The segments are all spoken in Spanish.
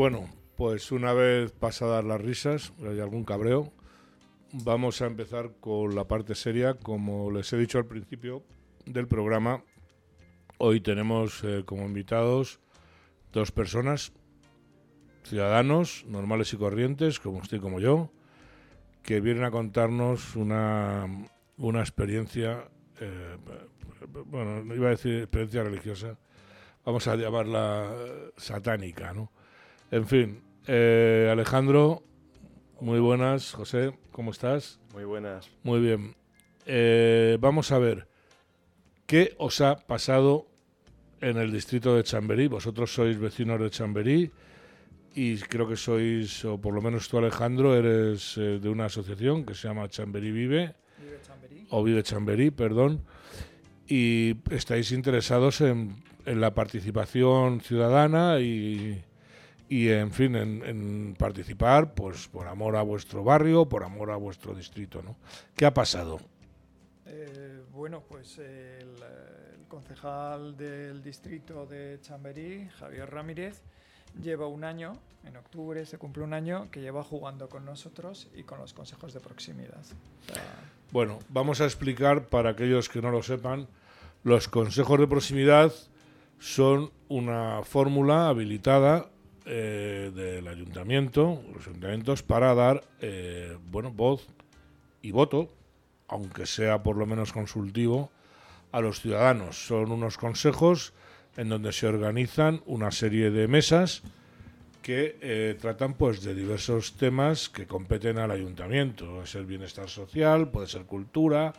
Bueno, pues una vez pasadas las risas, hay algún cabreo, vamos a empezar con la parte seria. Como les he dicho al principio del programa, hoy tenemos eh, como invitados dos personas, ciudadanos normales y corrientes, como usted y como yo, que vienen a contarnos una, una experiencia, eh, bueno, no iba a decir experiencia religiosa, vamos a llamarla satánica, ¿no? En fin, eh, Alejandro, muy buenas. José, ¿cómo estás? Muy buenas. Muy bien. Eh, vamos a ver, ¿qué os ha pasado en el distrito de Chamberí? Vosotros sois vecinos de Chamberí y creo que sois, o por lo menos tú Alejandro, eres eh, de una asociación que se llama Chamberí Vive, Vive Chamberí. o Vive Chamberí, perdón, y estáis interesados en, en la participación ciudadana y, y en fin, en, en participar pues por amor a vuestro barrio, por amor a vuestro distrito, ¿no? ¿Qué ha pasado? Eh, bueno, pues eh, el, el concejal del distrito de Chamberí, Javier Ramírez, lleva un año, en octubre se cumple un año, que lleva jugando con nosotros y con los consejos de proximidad. O sea, Bueno, vamos a explicar para aquellos que no lo sepan, los consejos de proximidad son una fórmula habilitada eh, del ayuntamiento, los ayuntamientos, para dar eh, bueno, voz y voto, aunque sea por lo menos consultivo, a los ciudadanos. Son unos consejos en donde se organizan una serie de mesas que eh, tratan pues de diversos temas que competen al ayuntamiento. Puede ser bienestar social, puede ser cultura,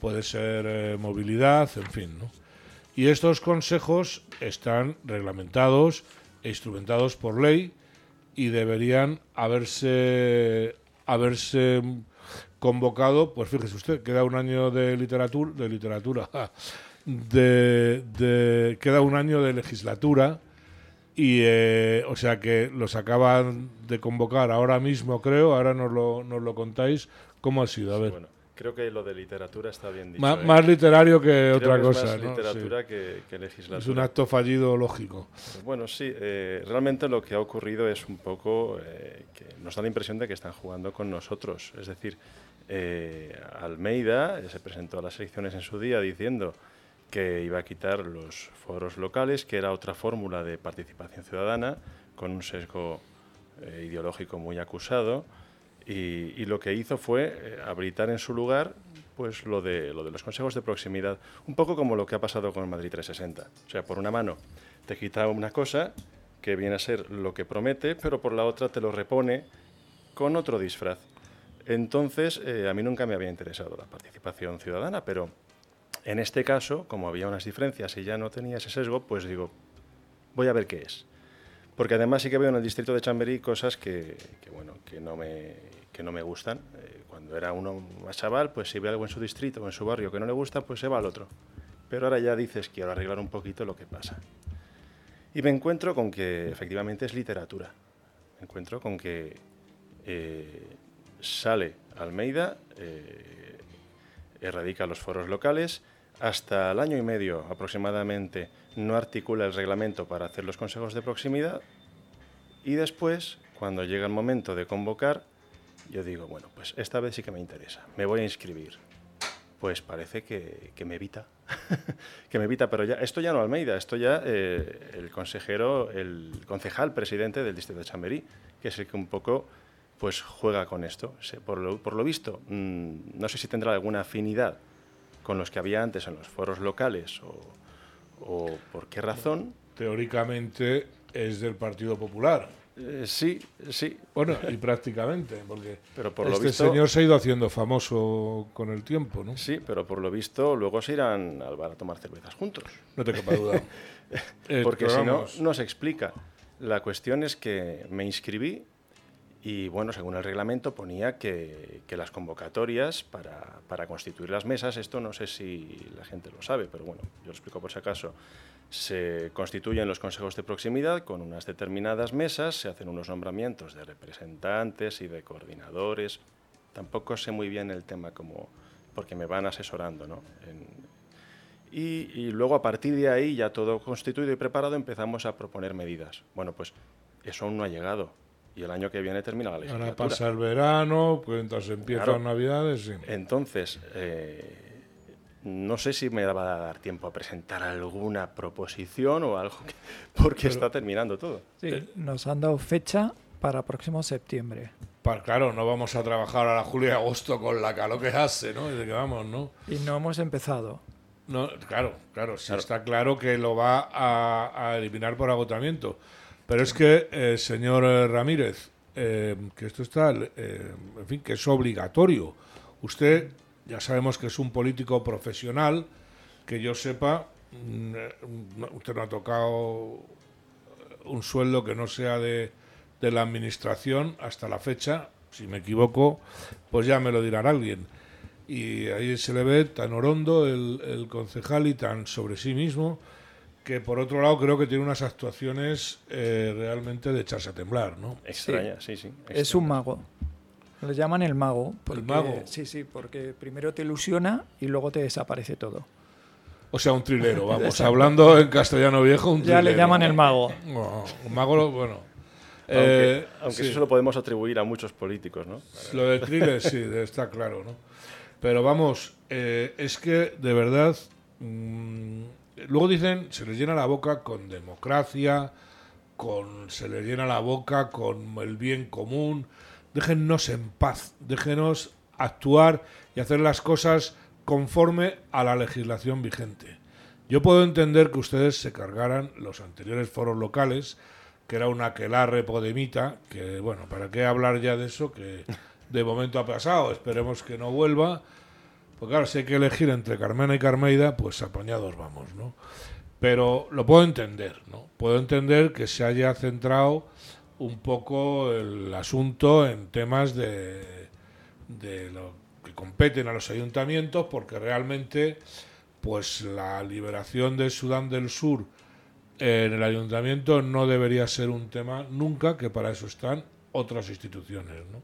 puede ser movilidad, en fin. ¿no? Y estos consejos están reglamentados e instrumentados por ley y deberían haberse haberse convocado, pues fíjese usted, queda un año de literatura, de literatura, de, de- queda un año de legislatura y eh, o sea que los acaban de convocar ahora mismo, creo, ahora nos lo, nos lo contáis, ¿cómo ha sido? A ver, Bueno, creo que lo de literatura está bien dicho. Ma- ¿eh? más literario que Creo otra que es cosa, más ¿no? literatura Sí. que, que legislatura. Es un acto fallido lógico. Pues Bueno, sí, eh, realmente lo que ha ocurrido es un poco eh, que nos da la impresión de que están jugando con nosotros. Es decir, eh, Almeida se presentó a las elecciones en su día diciendo que iba a quitar los foros locales, que era otra fórmula de participación ciudadana con un sesgo ideológico muy acusado. Y, lo que hizo fue eh, habilitar en su lugar pues lo de, lo de los consejos de proximidad, un poco como lo que ha pasado con Madrid 360. O sea, por una mano te quita una cosa que viene a ser lo que promete, pero por la otra te lo repone con otro disfraz. Entonces, eh, a mí nunca me había interesado la participación ciudadana, pero en este caso, como había unas diferencias y ya no tenía ese sesgo, pues digo, voy a ver qué es. Porque además sí que veo en el distrito de Chamberí cosas que, que, bueno, que no me, que no me gustan. Eh, cuando era uno más chaval, pues si ve algo en su distrito o en su barrio que no le gusta, pues se va al otro. Pero ahora ya dices, quiero arreglar un poquito lo que pasa. Y me encuentro con que efectivamente es literatura. Me encuentro con que eh, sale Almeida, eh, erradica los foros locales, hasta el año y medio aproximadamente no articula el reglamento para hacer los consejos de proximidad y después, cuando llega el momento de convocar, yo digo, bueno, pues esta vez sí que me interesa, me voy a inscribir. Pues parece que, que me evita, que me evita, pero ya, esto ya no Almeida, esto ya eh, el consejero, el concejal presidente del distrito de Chamberí, que es el que un poco pues juega con esto. Se- Por lo, por lo visto, mm, no sé si tendrá alguna afinidad con los que había antes en los foros locales o, o por qué razón. Teóricamente es del Partido Popular. Eh, sí, sí, Bueno, y prácticamente, porque pero por lo este visto... señor se ha ido haciendo famoso con el tiempo, ¿no? Sí, pero por lo visto luego se irán al bar a tomar cervezas juntos. No te quepa duda. Porque si no, no se explica. La cuestión es que me inscribí y, bueno, según el reglamento ponía que, las convocatorias para, para constituir las mesas, esto no sé si la gente lo sabe, pero bueno, yo lo explico por si acaso, se constituyen los consejos de proximidad con unas determinadas mesas, se hacen unos nombramientos de representantes y de coordinadores. Tampoco sé muy bien el tema como porque me van asesorando, ¿no? Y, y luego a partir de ahí, ya todo constituido y preparado, empezamos a proponer medidas. Bueno, pues Eso aún no ha llegado. Y el año que viene termina la legislatura. Ahora pasa el verano, pues entonces empiezan Claro. Navidades. sí. Entonces, eh, no sé si me va a dar tiempo a presentar alguna proposición o algo, que- porque está terminando todo. Sí, nos han dado fecha para próximo septiembre. Claro, no vamos a trabajar a la julio y agosto con la calor que hace, ¿no? Desde que vamos, ¿no? Y no hemos empezado. No, claro, claro, sí Claro. está claro que lo va a, a eliminar por agotamiento. Pero es que, eh, señor eh, Ramírez, eh, que esto está, eh, en fin, que es obligatorio. Usted, ya sabemos que es un político profesional, que yo sepa, mm, usted no ha tocado un sueldo que no sea de, de la administración hasta la fecha, si me equivoco, pues ya me lo dirá alguien. Y ahí se le ve tan orondo el, el concejal y tan sobre sí mismo, que por otro lado creo que tiene unas actuaciones eh, realmente de echarse a temblar, ¿no? Extraña, sí, sí. Es un mago. Le llaman el mago. porque- mago? Sí, sí, porque primero te ilusiona y luego te desaparece todo. O sea, un trilero, vamos, hablando en castellano viejo, un Ya le trilero. llaman el mago. No, un mago, bueno. Aunque, Eh, aunque sí. eso lo podemos atribuir a muchos políticos, ¿no? Lo del thriller sí, está claro, ¿no? Pero vamos, eh, es que de verdad, mm, luego dicen, se les llena la boca con democracia, con se les llena la boca con el bien común. Déjennos en paz, déjenos actuar y hacer las cosas conforme a la legislación vigente. Yo puedo entender que ustedes se cargaran los anteriores foros locales, que era una quelarre podemita, que bueno, ¿para qué hablar ya de eso? Que de momento ha pasado, esperemos que no vuelva. Pues claro, si hay que elegir entre Carmena y Carmeida, pues apañados vamos, ¿no? Pero lo puedo entender, ¿no? Puedo entender que se haya centrado un poco el asunto en temas de, de lo que competen a los ayuntamientos, porque realmente, pues la liberación de Sudán del Sur en el ayuntamiento no debería ser un tema nunca, que para eso están otras instituciones, ¿no?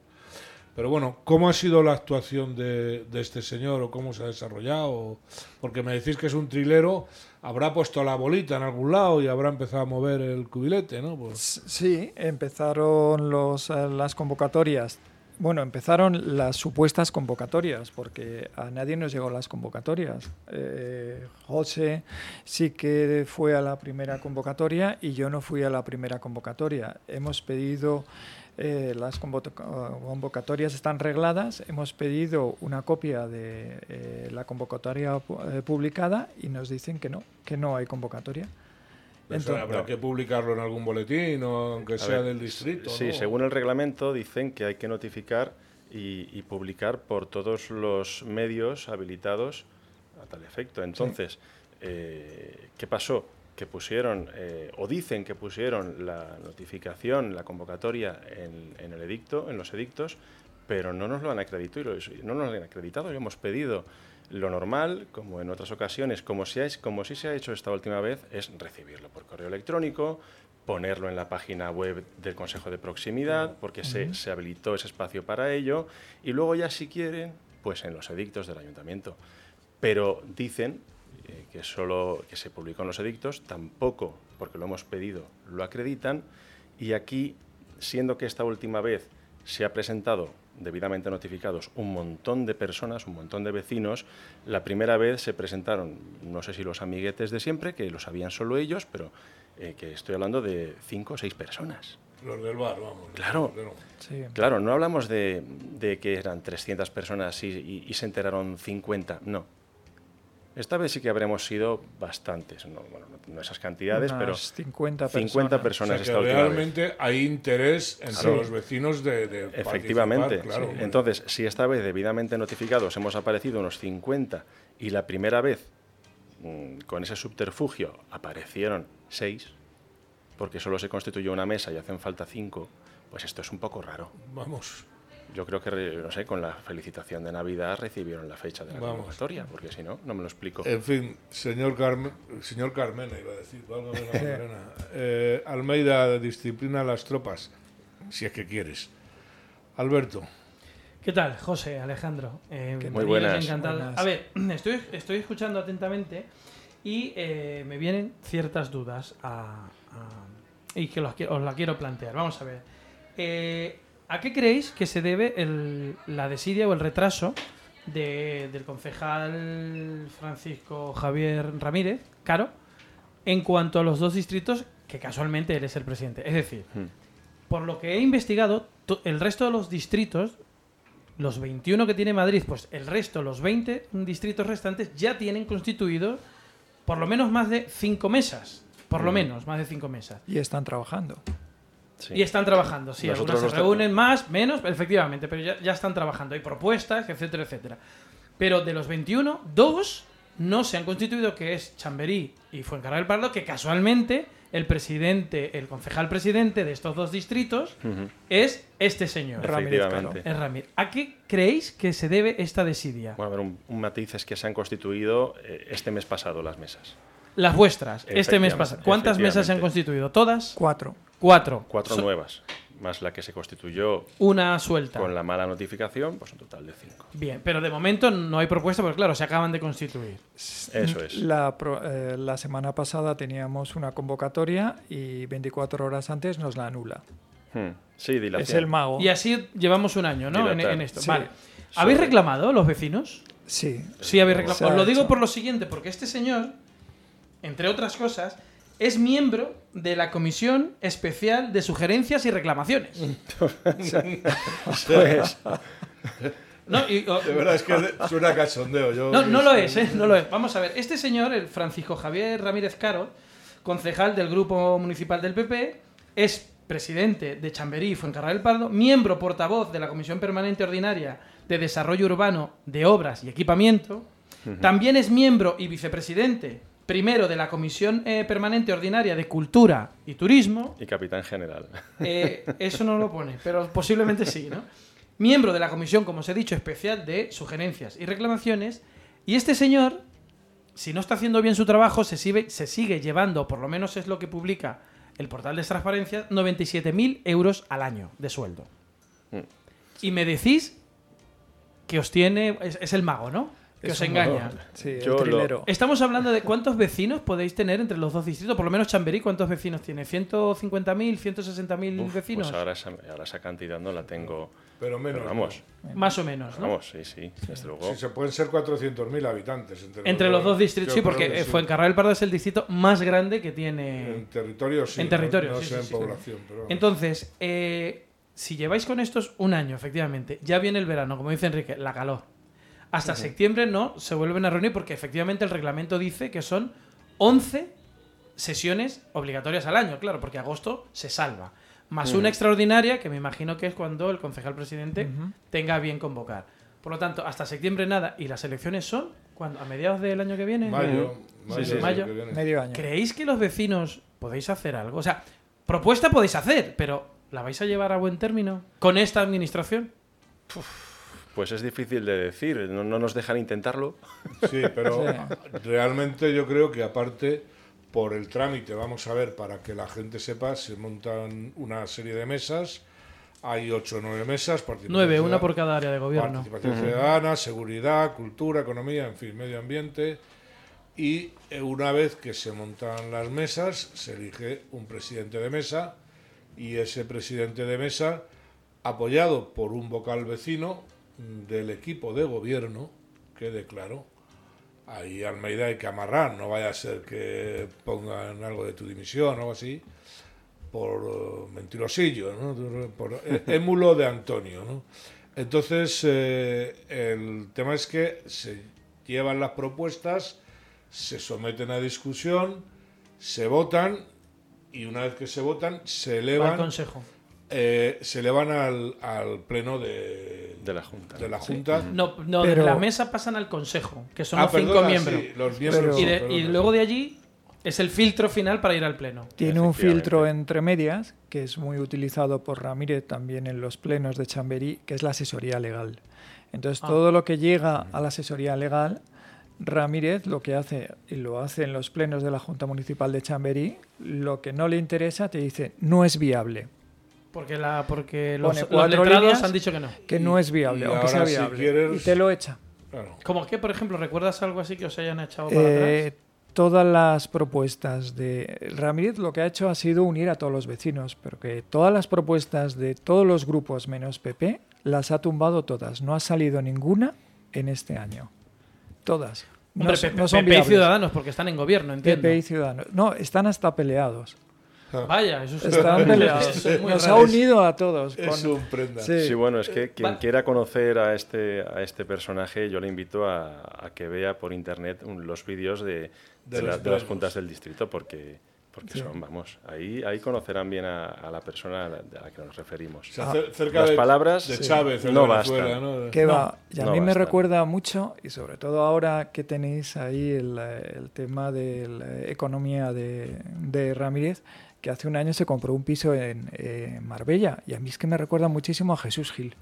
Pero bueno, ¿cómo ha sido la actuación de, este señor o cómo se ha desarrollado? Porque me decís que es un trilero, habrá puesto la bolita en algún lado y habrá empezado a mover el cubilete, ¿no? Pues, Sí, empezaron eh, las convocatorias. Bueno, empezaron las supuestas convocatorias, porque a nadie nos llegó las convocatorias. Eh, José sí que fue a la primera convocatoria y yo no fui a la primera convocatoria. Hemos pedido, eh, las convo- convocatorias están regladas, hemos pedido una copia de eh, la convocatoria pu- eh, publicada y nos dicen que no, que no hay convocatoria. Entonces- habrá que publicarlo en algún boletín o aunque A sea ver, del distrito. Sí, ¿no? según el reglamento dicen que hay que notificar y, y publicar por todos los medios habilitados a tal efecto. Entonces, eh, ¿qué pasó? Que pusieron, eh, o dicen que pusieron la notificación, la convocatoria en, en el edicto, en los edictos, pero no nos lo han acreditado. y No nos lo han acreditado y hemos pedido lo normal, como en otras ocasiones, como si, es, como si se ha hecho esta última vez, es recibirlo por correo electrónico, ponerlo en la página web del Consejo de Proximidad, porque se, se habilitó ese espacio para ello, y luego ya si quieren, pues en los edictos del ayuntamiento. Pero dicen eh, que solo que se publicó en los edictos, tampoco, porque lo hemos pedido, lo acreditan, y aquí, siendo que esta última vez se ha presentado debidamente notificados un montón de personas, un montón de vecinos. La primera vez se presentaron, no sé si los amiguetes de siempre, que lo sabían solo ellos, pero eh, que estoy hablando de cinco o seis personas. Los del bar, vamos. Claro. Sí. Claro, no hablamos de, de que eran 300 personas y, y- y se enteraron 50, no. Esta vez sí que habremos sido bastantes, no, bueno, no- esas cantidades, Unas pero 50 50 personas. O personas que vez. realmente hay interés entre Claro. los vecinos de, de Efectivamente. claro. Sí. Entonces, si esta vez debidamente notificados hemos aparecido unos 50 y la primera vez mm, con ese subterfugio aparecieron 6, porque solo se constituyó una mesa y hacen falta 5, pues esto es un poco raro. Vamos. Yo creo que, no sé, con la felicitación de Navidad recibieron la fecha de la Vamos. convocatoria, porque si no, no me lo explico. En fin, señor, Carmen, señor Carmena, iba a decir, la. Eh, Almeida disciplina las tropas, si es que quieres. Alberto, ¿Qué tal, José, Alejandro? Eh, Muy bienvenidos, buenas. encantado. Buenas. A ver, estoy, estoy escuchando atentamente y eh, me vienen ciertas dudas a, y que los os la quiero plantear. Vamos a ver. Eh, ¿A qué creéis que se debe el- la desidia o el retraso de- del concejal Francisco Javier Ramírez, Caro, en cuanto a los dos distritos que casualmente él es el presidente? Es decir, Hmm. por lo que he investigado, to- el resto de los distritos, los 21 que tiene Madrid, pues el resto, los 20 distritos restantes, ya tienen constituido por lo menos más de cinco mesas. Por lo Mm. menos, más de cinco mesas. Y están trabajando. Sí. Y están trabajando, sí. Nosotros algunas se reúnen más, menos, efectivamente, pero ya, ya están trabajando. Hay propuestas, etcétera, etcétera. Pero de los 21, dos no se han constituido, que es Chamberí y Fuencarral del Pardo, que casualmente el presidente, el concejal presidente de estos dos distritos Ujú. es este señor. Ramírez Efectivamente. Es Ramírez. ¿A qué creéis que se debe esta desidia? Bueno, a ver, un, un matiz es que se han constituido eh, este mes pasado las mesas. Las vuestras, este mes pasado. ¿Cuántas mesas se han constituido? ¿Todas? Cuatro. Cuatro. Cuatro So- nuevas, más la que se constituyó Una suelta. con la mala notificación, pues un total de cinco. Bien, pero de momento no hay propuesta porque, claro, se acaban de constituir. Eso es. La, pro- eh, la semana pasada teníamos una convocatoria y 24 horas antes nos la anula. Hmm. Sí, dilación. Es el mago. Y así llevamos un año, ¿no? En, esto. Sí. Vale. ¿Habéis reclamado los vecinos? Sí. Sí, habéis reclamado. Os lo digo por lo siguiente, porque este señor, entre otras cosas, es miembro de la Comisión Especial de Sugerencias y Reclamaciones. Pues, No, y- o- De verdad es que suena cachondeo. Yo, no, no lo es, ¿eh? No lo es. Vamos a ver. Este señor, el Francisco Javier Ramírez Caro, concejal del Grupo Municipal del PP, es presidente de Chamberí y Fuencarral del Pardo, miembro portavoz de la Comisión Permanente Ordinaria de Desarrollo Urbano de Obras y Equipamiento. También es miembro y vicepresidente, primero de la Comisión eh, Permanente Ordinaria de Cultura y Turismo. y capitán general. Eh, eso no lo pone, pero posiblemente sí, ¿no? Miembro de la comisión, como os he dicho, especial de sugerencias y reclamaciones. Y este señor, si no está haciendo bien su trabajo, se sigue, se sigue llevando, por lo menos es lo que publica el portal de transparencia, 97.000 euros al año de sueldo. Mm. Y me decís que os tiene. Es, es el mago, ¿no? Que os engaña. mago. Sí, el Yo lo- trilero. Estamos hablando de cuántos vecinos podéis tener entre los dos distritos. Por lo menos Chamberí, ¿cuántos vecinos tiene? ¿150.000, 160.000 Uf, vecinos? Pues ahora esa, ahora esa cantidad no la tengo. Pero menos. Pero vamos, Más o menos, ¿no? vamos, sí, sí, desde luego. Si se pueden ser 400.000 habitantes. Entre, Entre los dos distritos, sí, porque que sí. Fuencarral del Pardo es el distrito más grande que tiene. En territorio sí. En no- territorio, no, sí, sé sí, en sí. población. Pero... Entonces, eh, si lleváis con estos un año, efectivamente, ya viene el verano, como dice Enrique, la calor. Hasta septiembre no se vuelven a reunir porque efectivamente el reglamento dice que son 11 sesiones obligatorias al año, claro, porque agosto se salva. Más una extraordinaria, que me imagino que es cuando el concejal presidente Ujú. tenga a bien convocar. Por lo tanto, hasta septiembre nada. ¿Y las elecciones son? cuando ¿A mediados del año que viene? Mayo. Mayo, sí. Mayo. que viene. Medio año. ¿Creéis que los vecinos podéis hacer algo? O sea, propuesta podéis hacer, pero ¿la vais a llevar a buen término con esta administración? Pues es difícil de decir, no, no nos dejan intentarlo. Sí, pero Sí. realmente yo creo que aparte por el trámite, vamos a ver, para que la gente sepa, se montan una serie de mesas, hay ocho o nueve mesas, Nueve, una por cada área de gobierno. participación ciudadana, seguridad, cultura, economía, en fin, medio ambiente. Y eh, una vez que se montan las mesas, se elige un presidente de mesa y ese presidente de mesa, apoyado por un vocal vecino del equipo de gobierno, quede claro, ahí Almeida hay que amarrar, no vaya a ser que pongan algo de tu dimisión o algo así, por eh, mentirosillo, ¿no? por eh, émulo de Antonio. ¿no? Entonces, eh, el tema es que se llevan las propuestas, se someten a discusión, se votan y una vez que se votan, se Va al elevan, consejo. Eh, se elevan al, al pleno de, De la Junta. de la Junta. No, no Pero- de la mesa pasan al consejo, que son Ah, los cinco perdona, miembros. sí, los miembros, Y, de- perdona, y sí. luego de allí es el filtro final para ir al pleno. Tiene un filtro entre medias, que es muy utilizado por Ramírez también en los plenos de Chamberí, que es la asesoría legal. Entonces, Ah. todo lo que llega a la asesoría legal, Ramírez lo que hace, y lo hace en los plenos de la Junta Municipal de Chamberí, lo que no le interesa te dice, no es viable. Porque, la, porque los, Pone los cuatro letrados líneas. han dicho que no. Que no es viable, y aunque sea ahora, si viable. quieres- Y te lo echa. Claro. Como que, por ejemplo, ¿recuerdas algo así que os hayan echado para Eh, atrás? todas las propuestas de Ramírez lo que ha hecho ha sido unir a todos los vecinos, pero que todas las propuestas de todos los grupos menos PP las ha tumbado todas. No ha salido ninguna en este año. Todas. No, Hombre, son- PP, no son PP y viables. Ciudadanos, porque están en gobierno, entiendo. PP y Ciudadanos. No, están hasta peleados. Vaya, eso es, Están peleados. es Nos ha unido a todos. Es con- un prenda. Sí. Sí, bueno, es que quien va- quiera conocer a este, a este personaje, yo le invito a, a que vea por internet un- los vídeos de, De de la- de las juntas del distrito, porque, porque Sí. son, vamos, ahí, ahí conocerán bien a, a la persona a la, a la que nos referimos. O sea, cer- cerca Las de, palabras de. Chávez no bastan. ¿no? Que No, va. Y a no mí me basta. recuerda mucho, y sobre todo ahora que tenéis ahí el, eh, el tema de la economía de, de Ramírez, que hace un año se compró un piso en eh, Marbella. Y a mí es que me recuerda muchísimo a Jesús Gil.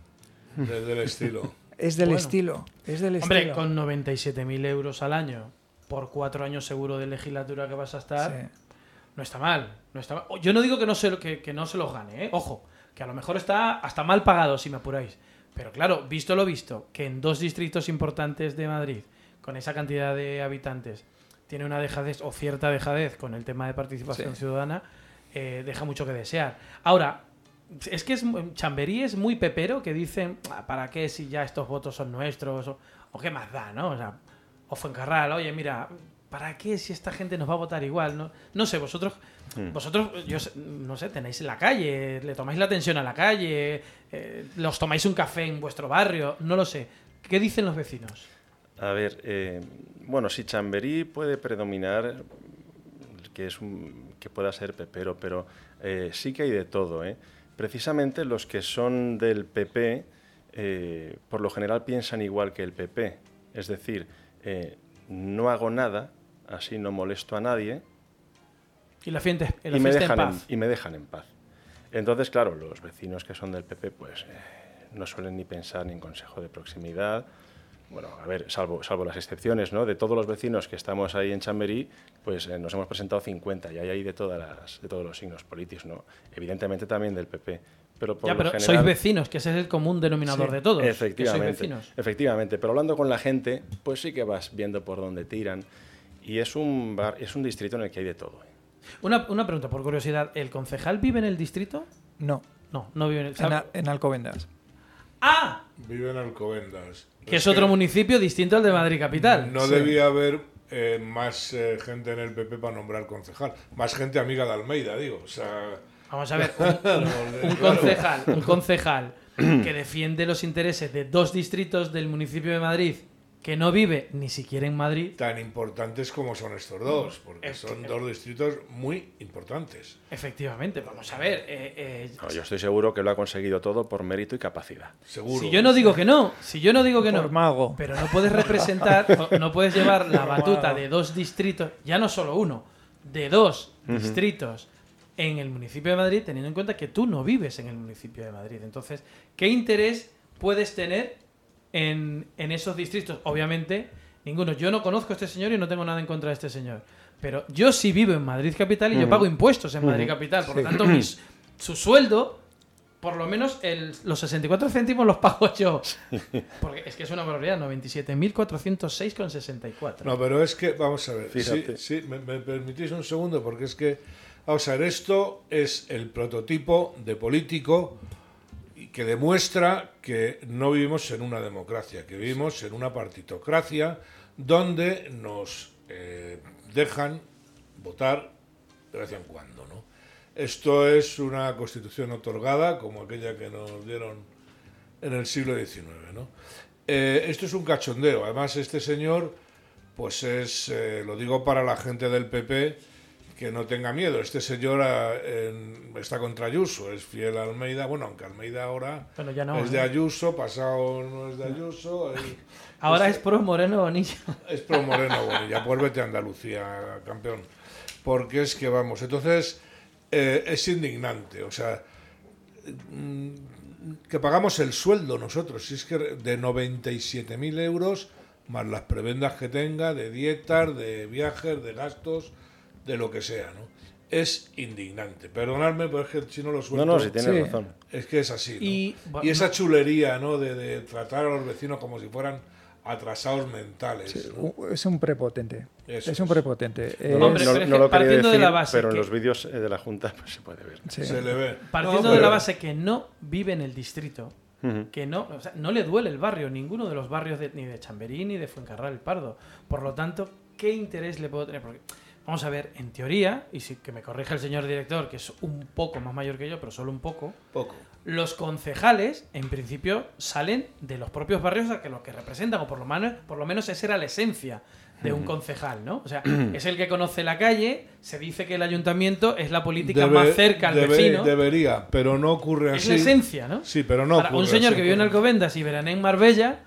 De- del estilo. Es del Bueno. estilo. Es del Hombre, estilo. con 97.000 euros al año por cuatro años seguro de legislatura que vas a estar, Sí. no está mal. No está mal. Yo no digo que no se, lo- que, que no se los gane, ¿eh? ojo, que a lo mejor está hasta mal pagado, si me apuráis. Pero claro, visto lo visto, que en dos distritos importantes de Madrid, con esa cantidad de habitantes, tiene una dejadez o cierta dejadez con el tema de participación Sí. ciudadana, eh, deja mucho que desear. Ahora, es que es, Chamberí es muy pepero que dicen, "Ah, ¿para qué si ya estos votos son nuestros? O, o qué más da, ¿no? O sea, o Fuencarral, oye, mira, ¿para qué si esta gente nos va a votar igual? No, no sé, vosotros, Hmm. vosotros, yo no sé, tenéis en la calle, le tomáis la atención a la calle, eh, los tomáis un café en vuestro barrio, no lo sé. ¿Qué dicen los vecinos? A ver, eh, bueno, si Chamberí puede predominar, que es un, que pueda ser pepero, pero eh, sí que hay de todo. ¿eh? Precisamente los que son del PP, eh, por lo general piensan igual que el PP. Es decir, no hago nada, así no molesto a nadie, Y la fiesta, la y me, en dejan en, paz. y me dejan en paz. Entonces, claro, los vecinos que son del PP, pues no suelen ni pensar ni en consejo de proximidad. Bueno, a ver, salvo, salvo las excepciones, ¿no? De todos los vecinos que estamos ahí en Chamberí, pues eh, nos hemos presentado 50 y hay ahí de, todas las, de todos los signos políticos, ¿no? Evidentemente también del PP. Pero por Ya, pero general- sois vecinos, que ese es el común denominador Sí, de todos. que sois Efectivamente, vecinos. efectivamente, pero hablando con la gente, pues sí que vas viendo por dónde tiran. Y es un, bar, es un distrito en el que hay de todo. ¿eh? Una, una pregunta, por curiosidad. ¿El concejal vive en el distrito? No, No, no vive en el... en, A- en Alcobendas. ¡Ah! Vive en Alcobendas. Que es otro municipio distinto al de Madrid Capital. No Sí. debía haber eh, más eh, gente en el PP para nombrar concejal. Más gente amiga de Almeida, digo. O sea, Vamos a ver, un, concejal, un concejal que defiende los intereses de dos distritos del municipio de Madrid que no vive ni siquiera en Madrid, tan importantes como son estos dos, porque Es son dos distritos muy importantes. efectivamente, vamos a ver. eh, eh, No, yo estoy seguro que lo ha conseguido todo por mérito y capacidad. Seguro. si yo no digo que no, si yo no digo que no, Por mago. pero no puedes representar, no puedes llevar la batuta de dos distritos, ya no solo uno, de dos distritos en el municipio de Madrid, teniendo en cuenta que tú no vives en el municipio de Madrid. Entonces, ¿qué interés puedes tener en, en esos distritos? Obviamente, ninguno. Yo no conozco a este señor y no tengo nada en contra de este señor. Pero yo sí vivo en Madrid Capital y yo pago impuestos en Madrid Capital. Por lo tanto, mis- su sueldo, por lo menos el- los 64 céntimos los pago yo. Porque es que es una barbaridad, 97.406,64. No, pero es que, vamos a ver, sí, Fíjate. sí, me, me permitís un segundo, porque es que, vamos a ver, esto es el prototipo de político que demuestra que no vivimos en una democracia, que vivimos en una partitocracia donde nos eh, dejan votar de vez en cuando, ¿no? Esto es una constitución otorgada como aquella que nos dieron en el siglo XIX, ¿no? Eh, esto es un cachondeo. Además, este señor, pues es, eh, lo digo para la gente del PP, que no tenga miedo. Este señor ah, en- está contra Ayuso, es fiel a Almeida. Bueno, aunque Almeida ahora ya no. es de ¿eh? Ayuso, pasado no es de Ayuso. Ahora este- es pro Moreno Bonilla. es pro Moreno Bonilla, pues vete a Andalucía, campeón. Porque es que vamos, entonces eh, es indignante, o sea, mm, que pagamos el sueldo nosotros, si es que de 97.000 euros, más las prebendas que tenga, de dietas, de viajes, de gastos, de lo que sea, ¿no? Es indignante. Perdonadme, pero es que si no lo No, suelto... no, si tienes Sí. razón. Es que es así. ¿no? Y, Y, esa chulería, ¿no? De, de tratar a los vecinos como si fueran atrasados mentales. Sí, ¿no? es un prepotente. Eso es un es. prepotente. No, Eh, lo- Hombre, no- no partiendo de la base pero en los vídeos eh, de la Junta pues, se puede ver. sí. Se le ve. Partiendo No, de la base que no vive en el distrito, que no, o sea, no le duele el barrio, ninguno de los barrios de- ni de Chamberí ni de Fuencarral el Pardo. Por lo tanto, ¿qué interés le puedo tener? Porque, vamos a ver, en teoría, y si que me corrija el señor director, que es un poco más mayor que yo, pero solo un poco, Poco. los concejales, en principio, salen de los propios barrios a que los que representan, o por lo menos, por lo menos esa era la esencia de un concejal, ¿no? O sea, es el que conoce la calle, se dice que el ayuntamiento es la política Debe- más cerca al debe- vecino. Debería, pero no ocurre es así. la esencia, ¿no? Sí, pero no Ahora, un ocurre señor así, que vive en. Alcobendas y verán en Marbella,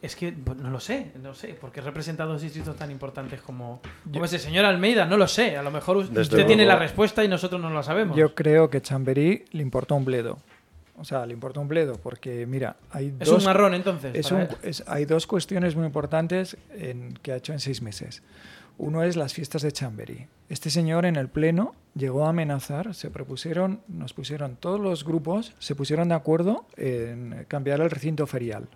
es que pues, no lo sé, no sé, porque representa dos distritos tan importantes como, como ese señor Almeida, no lo sé, a lo mejor usted Desde tiene luego. la respuesta y nosotros no la sabemos. Yo creo que Chamberí le importó un bledo. O sea, le importó un bledo porque, mira, hay es dos... un marrón entonces. es un- él. es- hay dos cuestiones muy importantes en- que ha hecho en seis meses. Uno es las fiestas de Chamberí. Este señor en el pleno llegó a amenazar, se propusieron, nos pusieron todos los grupos, se pusieron de acuerdo en cambiar el recinto ferial.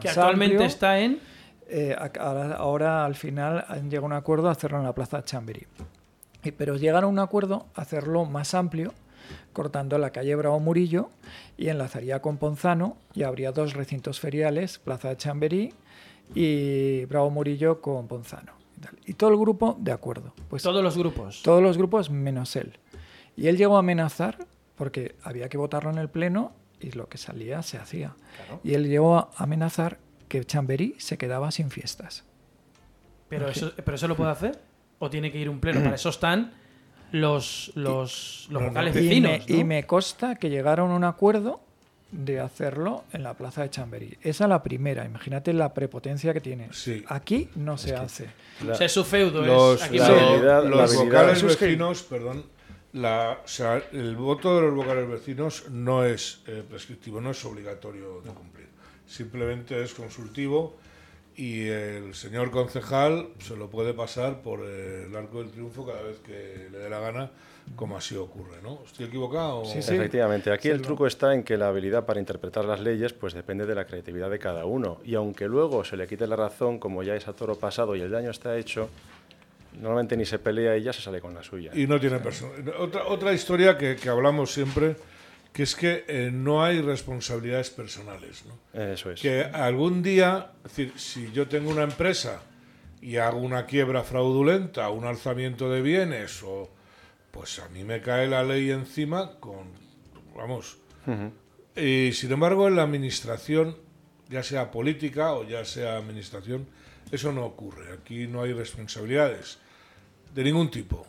Que actualmente amplio. está en... Eh, ahora, ahora, al final han llegado a un acuerdo a hacerlo en la plaza Chamberí. Pero llegaron a un acuerdo a hacerlo más amplio, cortando la calle Bravo Murillo y enlazaría con Ponzano y habría dos recintos feriales, Plaza de Chamberí y Bravo Murillo con Ponzano. Y todo el grupo de acuerdo. Pues Todos los grupos. todos los grupos menos él. Y él llegó a amenazar porque había que votarlo en el pleno y lo que salía se hacía. Y él llegó a amenazar que Chamberí se quedaba sin fiestas. Pero eso, ¿Pero eso lo puede hacer? ¿O tiene que ir un pleno? Para eso están los, los, los No, no. vocales Y vecinos. me, ¿no? y me consta que llegaron a un acuerdo de hacerlo en la plaza de Chamberí. Esa es la primera. Imagínate la prepotencia que tiene. Sí. Aquí no se hace. La- O sea, es su feudo. Los, es aquí la la- me- habilidad- los vocales vecinos, perdón, la, o sea, el voto de los vocales vecinos no es eh, prescriptivo, no es obligatorio de cumplir. Simplemente es consultivo y el señor concejal se lo puede pasar por el arco del triunfo cada vez que le dé la gana, como así ocurre, ¿no? ¿Estoy equivocado? Sí, sí. Efectivamente, aquí Sí, el truco está en que la habilidad para interpretar las leyes pues depende de la creatividad de cada uno y aunque luego se le quite la razón, como ya es a toro pasado y el daño está hecho, normalmente ni se pelea y ya se sale con la suya. Y no tiene persona. Otra, otra historia que, que hablamos siempre, que es que eh, no hay responsabilidades personales, ¿no? Eso es. que algún día, es decir, si yo tengo una empresa y hago una quiebra fraudulenta, un alzamiento de bienes, o pues a mí me cae la ley encima con, vamos. Y sin embargo, en la administración, ya sea política o ya sea administración, eso no ocurre. Aquí no hay responsabilidades de ningún tipo,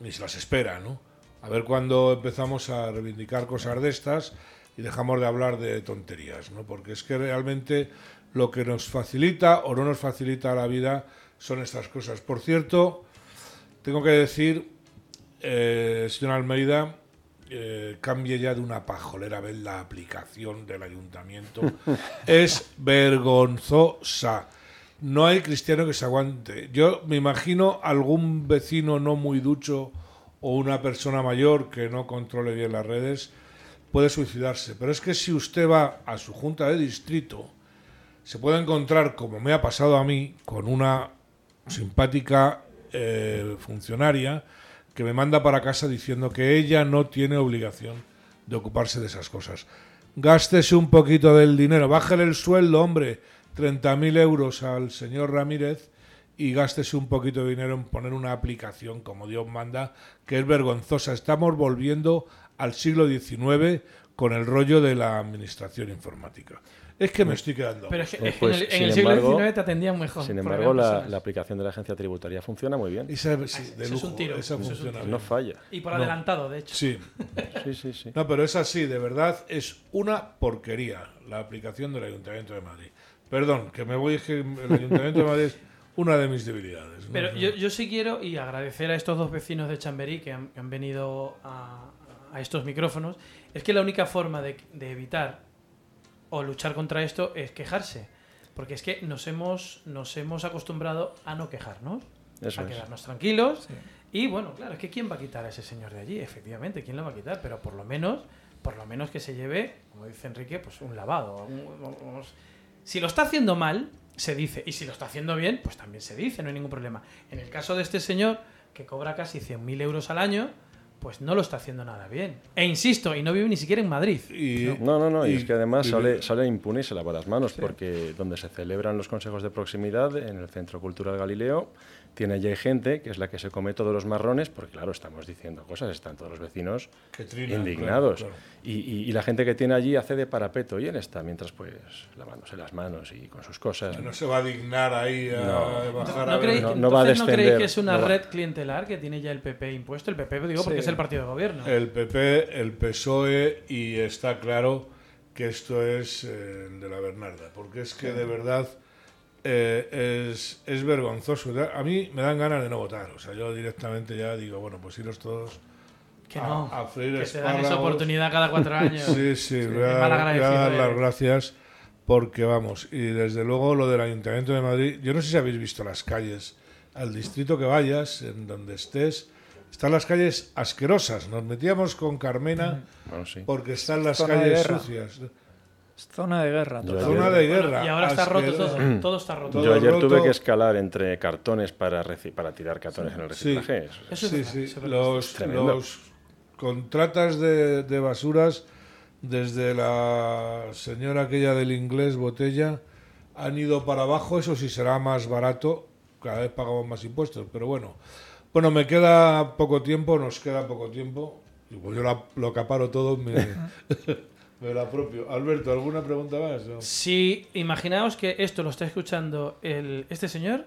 ni se las espera, ¿no? A ver cuándo empezamos a reivindicar cosas de estas y dejamos de hablar de tonterías, ¿no? Porque es que realmente lo que nos facilita o no nos facilita la vida son estas cosas. Por cierto, tengo que decir, eh, señor Almeida, eh, cambie ya de una pajolera ver la aplicación del ayuntamiento. es vergonzosa. No hay cristiano que se aguante. Yo me imagino algún vecino no muy ducho o una persona mayor que no controle bien las redes puede suicidarse. Pero es que si usted va a su junta de distrito, se puede encontrar, como me ha pasado a mí, con una simpática eh, funcionaria que me manda para casa diciendo que ella no tiene obligación de ocuparse de esas cosas. Gástese un poquito del dinero, bájale el sueldo, hombre, 30.000 euros al señor Ramírez y gástese un poquito de dinero en poner una aplicación como Dios manda, que es vergonzosa. Estamos volviendo al siglo XIX con el rollo de la administración informática. Es que me estoy quedando. Pero es que es que pues, en el, en siglo embargo- XIX te atendían mejor. Sin embargo, la, aplicación de la agencia tributaria funciona muy bien. Esa, sí, de Eso es un tiro, esa eso es un funciona tiro. bien. No falla. Y por No. adelantado, de hecho. Sí, Sí, sí, sí. no, pero es así, de verdad, es una porquería la aplicación del Ayuntamiento de Madrid. Perdón, que me voy, es que el Ayuntamiento de Madrid es una de mis debilidades. ¿no? Pero yo, yo sí quiero y agradecer a estos dos vecinos de Chamberí que han, que han venido a, a estos micrófonos. Es que la única forma de, de evitar o luchar contra esto es quejarse. Porque es que nos hemos, nos hemos acostumbrado a no quejarnos, Eso a es. quedarnos tranquilos. Sí. Y bueno, claro, es que ¿quién va a quitar a ese señor de allí? Efectivamente, ¿quién lo va a quitar? Pero por lo menos, por lo menos que se lleve, como dice Enrique, pues un lavado. un- vamos, Si lo está haciendo mal, se dice. Y si lo está haciendo bien, pues también se dice, no hay ningún problema. En el caso de este señor, que cobra casi 100.000 euros al año, pues no lo está haciendo nada bien. E insisto, y no vive ni siquiera en Madrid. Y, No, no, no, y, y- es que además y- sale, sale impune y se lava las manos, porque donde se celebran los consejos de proximidad, en el Centro Cultural Galileo, tiene allí gente que es la que se come todos los marrones, porque claro, estamos diciendo cosas, están todos los vecinos indignados. claro, claro. Y, y- y la gente que tiene allí hace de parapeto, y él está mientras pues lavándose las manos y con sus cosas. No se va a dignar ahí a No. bajar ¿No, a creéis, ver. no- no va a ¿no creéis que es una red clientelar que tiene ya el PP impuesto? El PP, digo, porque es el partido de gobierno. El PP, el PSOE y está claro que esto es eh, el de la Bernarda, porque es que de verdad eh, es, es vergonzoso. A mí me dan ganas de no votar, o sea, yo directamente ya digo, bueno, pues iros todos que a- no. a freír que te dan esa oportunidad cada cuatro años. Sí, sí, Sí, voy, a, voy dar las eres. gracias porque vamos, y desde luego lo del Ayuntamiento de Madrid, yo no sé si habéis visto las calles, al distrito que vayas, en donde estés, están las calles asquerosas. Nos metíamos con Carmena Bueno, sí. porque están las Zona calles guerra. sucias. Zona de guerra. Total. Zona ayer- de Bueno, guerra. y ahora está roto todo. Todo está roto. Yo ayer roto. tuve que escalar entre cartones para, reci- para tirar cartones en el Sí. reciclaje. Es- Eso es Sí, sí. eso. Los, los contratas de, de basuras, desde la señora aquella del inglés botella, han ido para abajo. Eso sí será más barato. Cada vez pagamos más impuestos, pero bueno. Bueno, me queda poco tiempo, nos queda poco tiempo. Y pues yo la- lo acaparo todo, me, me lo apropio. Alberto, ¿alguna pregunta más? No. Si imaginaos que esto lo está escuchando el, este señor,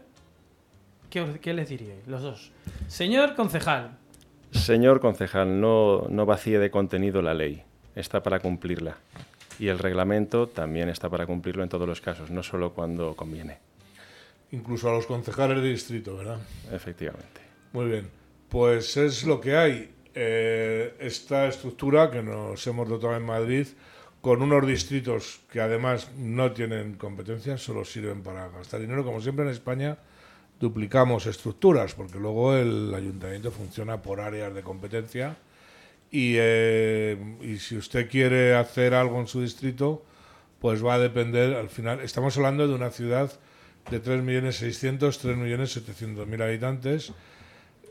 ¿qué, qué les diríais? Los dos. Señor concejal, Señor concejal, no, no vacíe de contenido la ley, está para cumplirla. Y el reglamento también está para cumplirlo en todos los casos, no solo cuando conviene, Incluso a los concejales de distrito, ¿verdad? efectivamente. Muy bien, pues es lo que hay. Eh, esta estructura que nos hemos dotado en Madrid con unos distritos que además no tienen competencias, solo sirven para gastar dinero. Como siempre en España duplicamos estructuras porque luego el ayuntamiento funciona por áreas de competencia y, eh, y si usted quiere hacer algo en su distrito, pues va a depender, al final, estamos hablando de una ciudad de 3.600.000, 3.700.000 habitantes,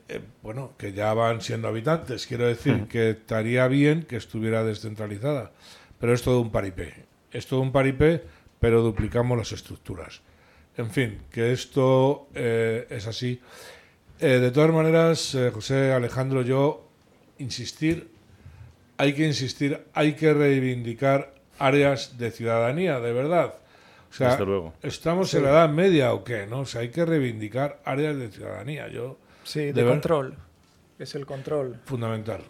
eh, bueno, que ya van siendo habitantes. Quiero decir que estaría bien que estuviera descentralizada, pero es todo un paripé. Es todo un paripé, pero duplicamos las estructuras. En fin, que esto eh, es así. Eh, de todas maneras, eh, José Alejandro, yo insistir, hay que insistir, hay que reivindicar áreas de ciudadanía, de verdad. O sea, Desde luego. ¿estamos en la Edad Media o qué? ¿no? O sea, hay que reivindicar áreas de ciudadanía. Yo, Sí, de control. Es el control. fundamental.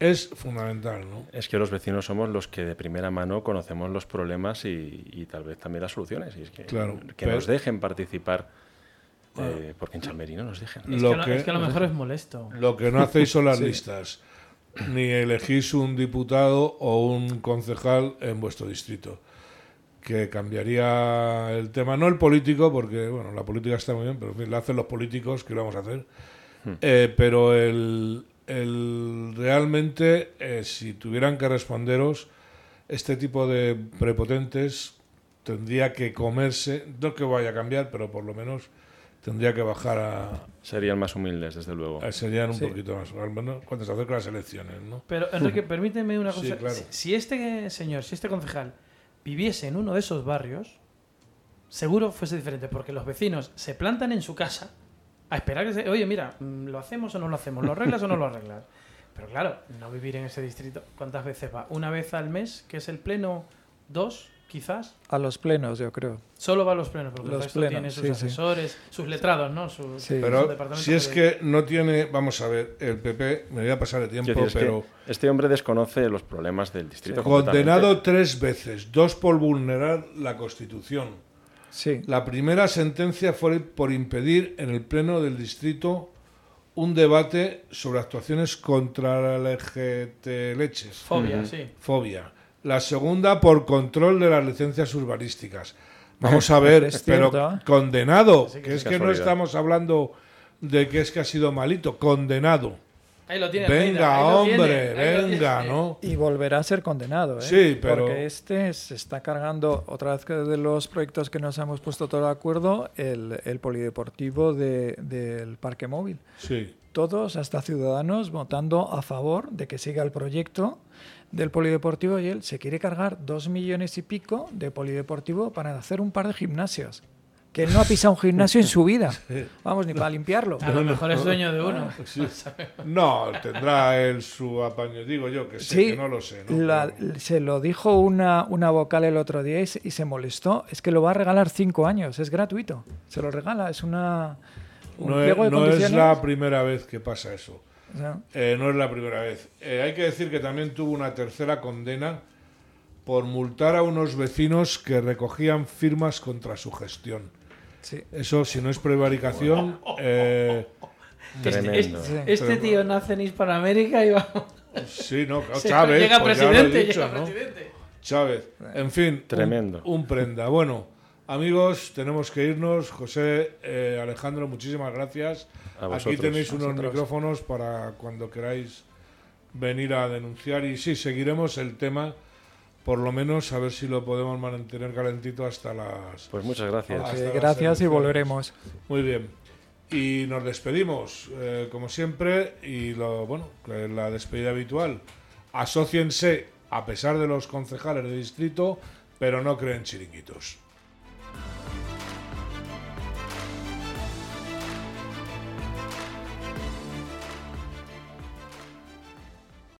Es fundamental, ¿no? Es que los vecinos somos los que de primera mano conocemos los problemas y, y tal vez también las soluciones. Y es que, Claro, que pero- nos dejen participar, eh, porque en Chamberí no nos dejan. es, Lo que, lo- que- es que a lo mejor es molesto. Lo que no hacéis son las listas, ni elegís un diputado o un concejal en vuestro distrito, que cambiaría el tema, no el político, porque bueno, la política está muy bien, pero en fin, la hacen los políticos, ¿qué le vamos a hacer? Eh, pero el, el- realmente, eh, si tuvieran que responderos, este tipo de prepotentes tendría que comerse, no que vaya a cambiar, pero por lo menos tendría que bajar a, Serían más humildes, desde luego. eh, serían un Sí. poquito más, al menos cuando se acercan las elecciones, ¿no? Pero Enrique, permíteme una Sí, cosa. claro. si, si este señor, si este concejal viviese en uno de esos barrios, seguro fuese diferente, porque los vecinos se plantan en su casa a esperar que se... Oye, mira, mm, ¿lo hacemos o no lo hacemos? ¿Lo arreglas o no lo arreglas? Pero claro, no vivir en ese distrito. ¿Cuántas veces va? ¿Una vez al mes, que es el pleno? ¿Dos, quizás? A los plenos, yo creo. Solo va a los plenos, porque el Los resto plenos, tiene sus sí, sí. asesores, sus letrados, ¿no? Sus- Sí. su Pero departamento si es que no tiene, vamos a ver, el PP, me voy a pasar el tiempo, es pero que este hombre desconoce los problemas del distrito. condenado tres veces, dos por vulnerar la Constitución. Sí. La primera sentencia fue por impedir en el Pleno del Distrito un debate sobre actuaciones contra la LGT leches. Fobia, sí. fobia. La segunda por control de las licencias urbanísticas. Vamos a ver, Es pero cierto, ¿eh? condenado, Sí, que es que no estamos hablando de que es que ha sido malito, condenado. Ahí lo tiene. Venga, Almeida, ahí lo hombre, tiene, venga, tiene. ¿no? Y volverá a ser condenado, ¿eh? Sí, pero- Porque este se está cargando, otra vez que de los proyectos que nos hemos puesto todo de acuerdo, el, el polideportivo de- del parque móvil. Sí. Todos, hasta ciudadanos, votando a favor de que siga el proyecto del polideportivo y él se quiere cargar dos millones y pico de polideportivo para hacer un par de gimnasios. Que él no ha pisado un gimnasio en su vida. Vamos, ni para limpiarlo. A lo mejor es dueño de uno. Sí. No, tendrá él su apaño, digo yo, que sé, Sí, que no lo sé. ¿no? la- Pero- se lo dijo una, una vocal el otro día y se, y se molestó. Es que lo va a regalar cinco años, es gratuito. Se lo regala, es una. Un no es, pliego de no es condiciones. la primera vez que pasa eso. Eh, no es la primera vez. Eh, hay que decir que también tuvo una tercera condena por multar a unos vecinos que recogían firmas contra su gestión. sí. Eso, si no es prevaricación, eh, Tremendo. Sí. Este tío nace en Hispanoamérica y va. sí, no, Chávez, llega pues presidente, dicho, llega ¿no? presidente. Chávez. En fin, un- Tremendo. Un, prenda. Bueno, amigos, tenemos que irnos. José, eh, Alejandro, muchísimas gracias. Aquí tenéis unos micrófonos para cuando queráis venir a denunciar. Y sí, seguiremos el tema, por lo menos a ver si lo podemos mantener calentito hasta las... Pues muchas gracias. Gracias y volveremos. Muy bien. Y nos despedimos, eh, como siempre, y lo, bueno, la despedida habitual. Asociense, a pesar de los concejales de distrito, pero no creen chiringuitos.